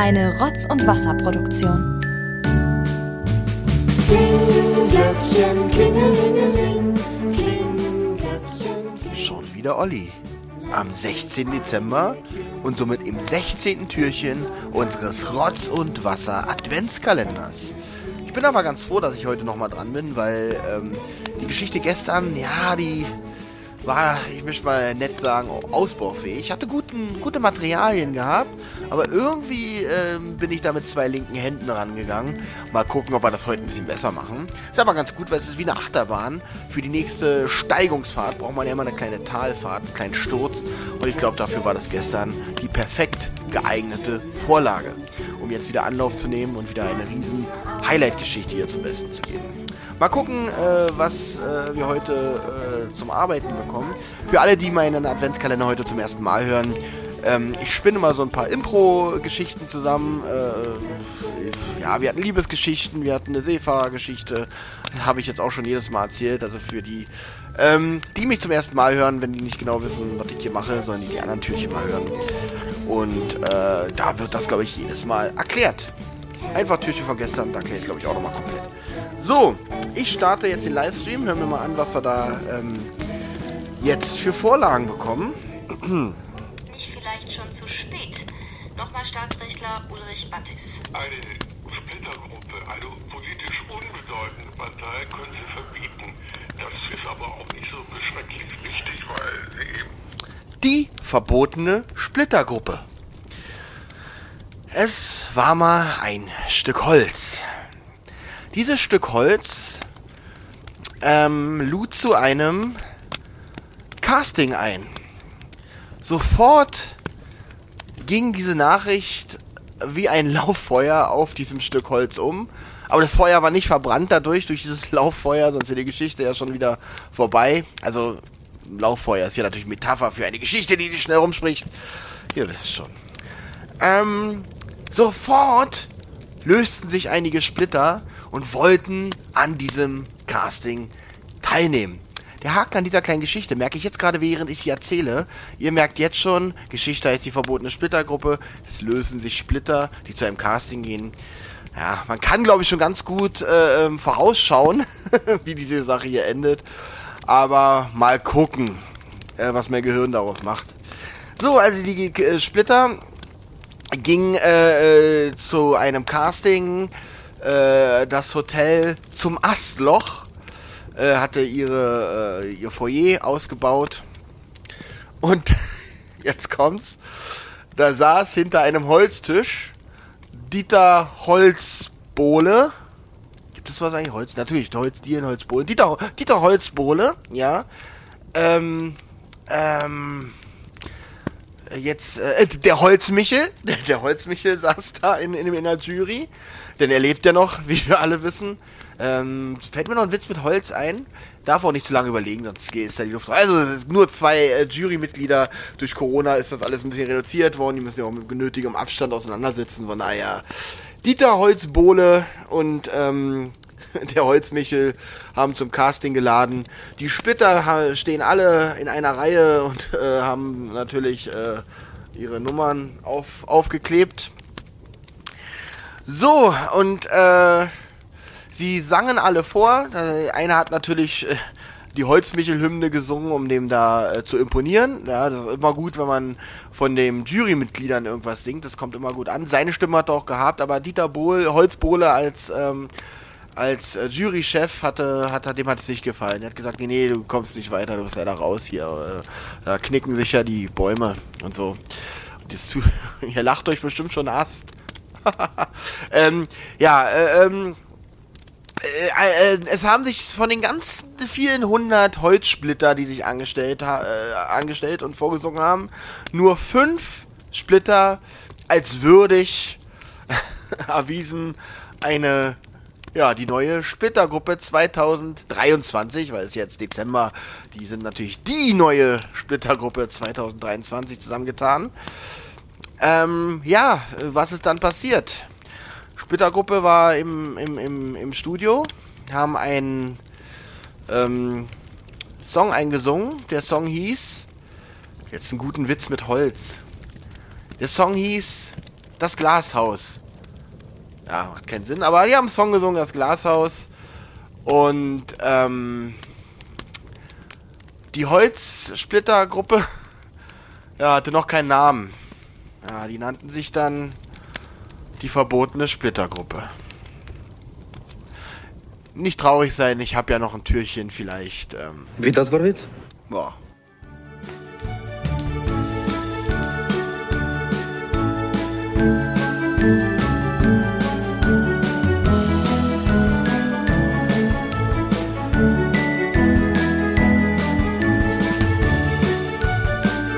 Eine Rotz- und Wasserproduktion. Schon wieder Olli. Am 16. Dezember und somit im 16. Türchen unseres Rotz- und Wasser-Adventskalenders. Ich bin aber ganz froh, dass ich heute nochmal dran bin, weil ähm, die Geschichte gestern, ja, die war, ich möchte mal nett sagen, ausbaufähig. Ich hatte guten, gute Materialien gehabt, aber irgendwie ähm, bin ich da mit zwei linken Händen rangegangen. Mal gucken, ob wir das heute ein bisschen besser machen. Ist aber ganz gut, weil es ist wie eine Achterbahn. Für die nächste Steigungsfahrt braucht man ja immer eine kleine Talfahrt, einen kleinen Sturz. Und ich glaube, dafür war das gestern die perfekt geeignete Vorlage, um jetzt wieder Anlauf zu nehmen und wieder eine riesen Highlight-Geschichte hier zum Besten zu geben. Mal gucken, äh, was äh, wir heute äh, zum Arbeiten bekommen. Für alle, die meinen Adventskalender heute zum ersten Mal hören, ähm, ich spinne mal so ein paar Impro-Geschichten zusammen. Äh, ja, wir hatten Liebesgeschichten, wir hatten eine Seefahrergeschichte. Habe ich jetzt auch schon jedes Mal erzählt. Also für die, ähm, die mich zum ersten Mal hören, wenn die nicht genau wissen, was ich hier mache, sollen die die anderen Türchen mal hören. Und äh, da wird das, glaube ich, jedes Mal erklärt. Einfach Türchen von gestern, da erkläre ich glaube ich auch nochmal komplett. So, ich starte jetzt den Livestream. Hören wir mal an, was wir da ähm, jetzt für Vorlagen bekommen. Nicht vielleicht schon zu spät. Nochmal Staatsrechtler Ulrich Battis. Eine Splittergruppe, eine politisch unbedeutende Partei, können Sie verbieten. Das ist aber auch nicht so schrecklich wichtig, weil sie eben Die verbotene Splittergruppe. Es war mal ein Stück Holz. Dieses Stück Holz ähm, lud zu einem Casting ein. Sofort ging diese Nachricht wie ein Lauffeuer auf diesem Stück Holz um. Aber das Feuer war nicht verbrannt dadurch, durch dieses Lauffeuer, sonst wäre die Geschichte ja schon wieder vorbei. Also, Lauffeuer ist ja natürlich Metapher für eine Geschichte, die sich schnell rumspricht. Ihr wisst schon. Ähm, sofort lösten sich einige Splitter und wollten an diesem Casting teilnehmen. Der Haken an dieser kleinen Geschichte merke ich jetzt gerade, während ich sie erzähle. Ihr merkt jetzt schon, Geschichte heißt die verbotene Splittergruppe. Es lösen sich Splitter, die zu einem Casting gehen. Ja, man kann, glaube ich, schon ganz gut äh, ähm, vorausschauen, wie diese Sache hier endet. Aber mal gucken, äh, was mein Gehirn daraus macht. So, also die äh, Splitter ging äh, äh, zu einem Casting. Äh, das Hotel zum Astloch äh, hatte ihre, äh, ihr Foyer ausgebaut. Und jetzt kommt's. Da saß hinter einem Holztisch Dieter Holzbohle. Gibt es was eigentlich? Holz? Natürlich, Holz, Dielen, Holzbohle. Dieter, Dieter Holzbohle, ja. Ähm, ähm, jetzt, äh, der Holzmichel, der Holzmichel saß da in, in, in der Jury, denn er lebt ja noch, wie wir alle wissen. Ähm, fällt mir noch ein Witz mit Holz ein? Darf auch nicht zu lange überlegen, sonst ist da die Luft raus. Also es nur zwei äh, Jurymitglieder. Durch Corona ist das alles ein bisschen reduziert worden. Die müssen ja auch mit genötigem Abstand auseinandersitzen. Von daher, Dieter Holzbohle und ähm, der Holzmichel haben zum Casting geladen. Die Splitter ha- stehen alle in einer Reihe und äh, haben natürlich äh, ihre Nummern auf, aufgeklebt. So, und äh, sie sangen alle vor. Einer hat natürlich äh, die Holzmichel-Hymne gesungen, um dem da äh, zu imponieren. Ja, das ist immer gut, wenn man von den Jurymitgliedern irgendwas singt. Das kommt immer gut an. Seine Stimme hat er auch gehabt, aber Dieter Bohl, Holzbohle als ähm, als äh, Jurychef hatte, hat, dem hat es nicht gefallen. Er hat gesagt, nee, nee, du kommst nicht weiter, du bist leider raus hier. Äh, da knicken sich ja die Bäume und so. Und das zu, ihr lacht euch bestimmt schon Ast. ähm, ja, äh, ähm, äh, äh, es haben sich von den ganz vielen hundert Holzsplitter, die sich angestellt, äh, angestellt und vorgesungen haben, nur fünf Splitter als würdig erwiesen, eine, ja, die neue Splittergruppe 2023, weil es jetzt Dezember, die sind natürlich die neue Splittergruppe 2023 zusammengetan. Ähm, ja, was ist dann passiert? Splittergruppe war im, im, im, im Studio, haben einen ähm, Song eingesungen. Der Song hieß, jetzt einen guten Witz mit Holz. Der Song hieß Das Glashaus. Ja, macht keinen Sinn, aber die haben einen Song gesungen, das Glashaus. Und ähm, die Holzsplittergruppe ja, hatte noch keinen Namen. Ja, die nannten sich dann die verbotene Splittergruppe. Nicht traurig sein, ich habe ja noch ein Türchen vielleicht. Ähm, Wie das war Witz? boah.